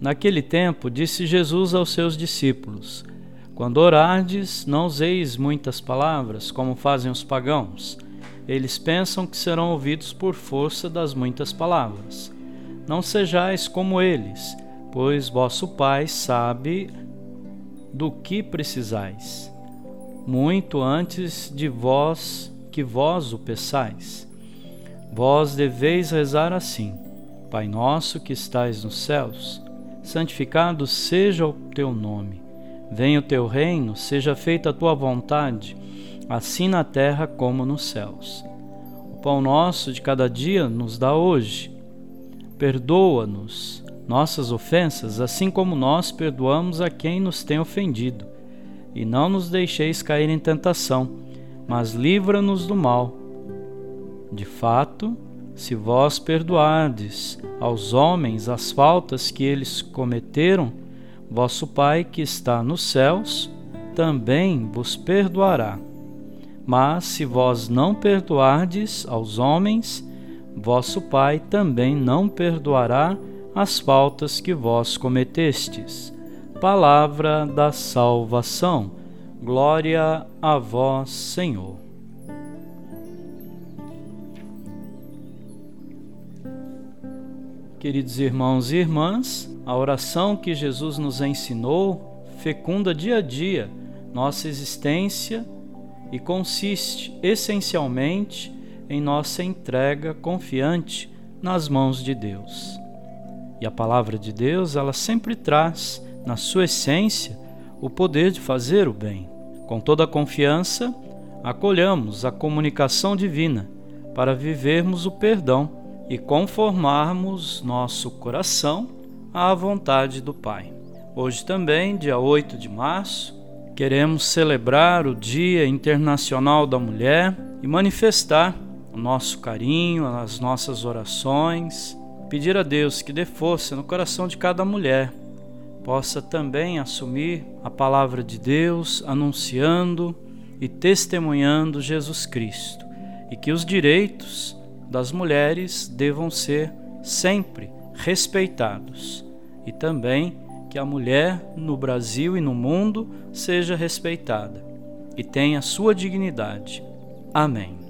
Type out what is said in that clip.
Naquele tempo disse Jesus aos seus discípulos: Quando orardes, não useis muitas palavras, como fazem os pagãos. Eles pensam que serão ouvidos por força das muitas palavras. Não sejais como eles pois vosso Pai sabe do que precisais, muito antes de vós que vós o peçais. Vós deveis rezar assim: Pai nosso que estais nos céus, santificado seja o teu nome. Venha o teu reino, seja feita a tua vontade, assim na terra como nos céus. O pão nosso de cada dia nos dá hoje. Perdoa-nos nossas ofensas, assim como nós perdoamos a quem nos tem ofendido. E não nos deixeis cair em tentação, mas livra-nos do mal. De fato, se vós perdoardes aos homens as faltas que eles cometeram, vosso Pai que está nos céus também vos perdoará. Mas se vós não perdoardes aos homens, vosso Pai também não perdoará as faltas que vós cometestes. Palavra da salvação. Glória a vós, Senhor. Queridos irmãos e irmãs, a oração que Jesus nos ensinou fecunda dia a dia nossa existência e consiste essencialmente em nossa entrega confiante nas mãos de Deus. E a palavra de Deus, ela sempre traz, na sua essência, o poder de fazer o bem. Com toda a confiança, acolhamos a comunicação divina para vivermos o perdão e conformarmos nosso coração à vontade do Pai. Hoje também, dia 8 de março, queremos celebrar o Dia Internacional da Mulher e manifestar o nosso carinho, as nossas orações pedir a Deus que dê força no coração de cada mulher, possa também assumir a palavra de Deus, anunciando e testemunhando Jesus Cristo, e que os direitos das mulheres devam ser sempre respeitados, e também que a mulher no Brasil e no mundo seja respeitada e tenha sua dignidade. Amém.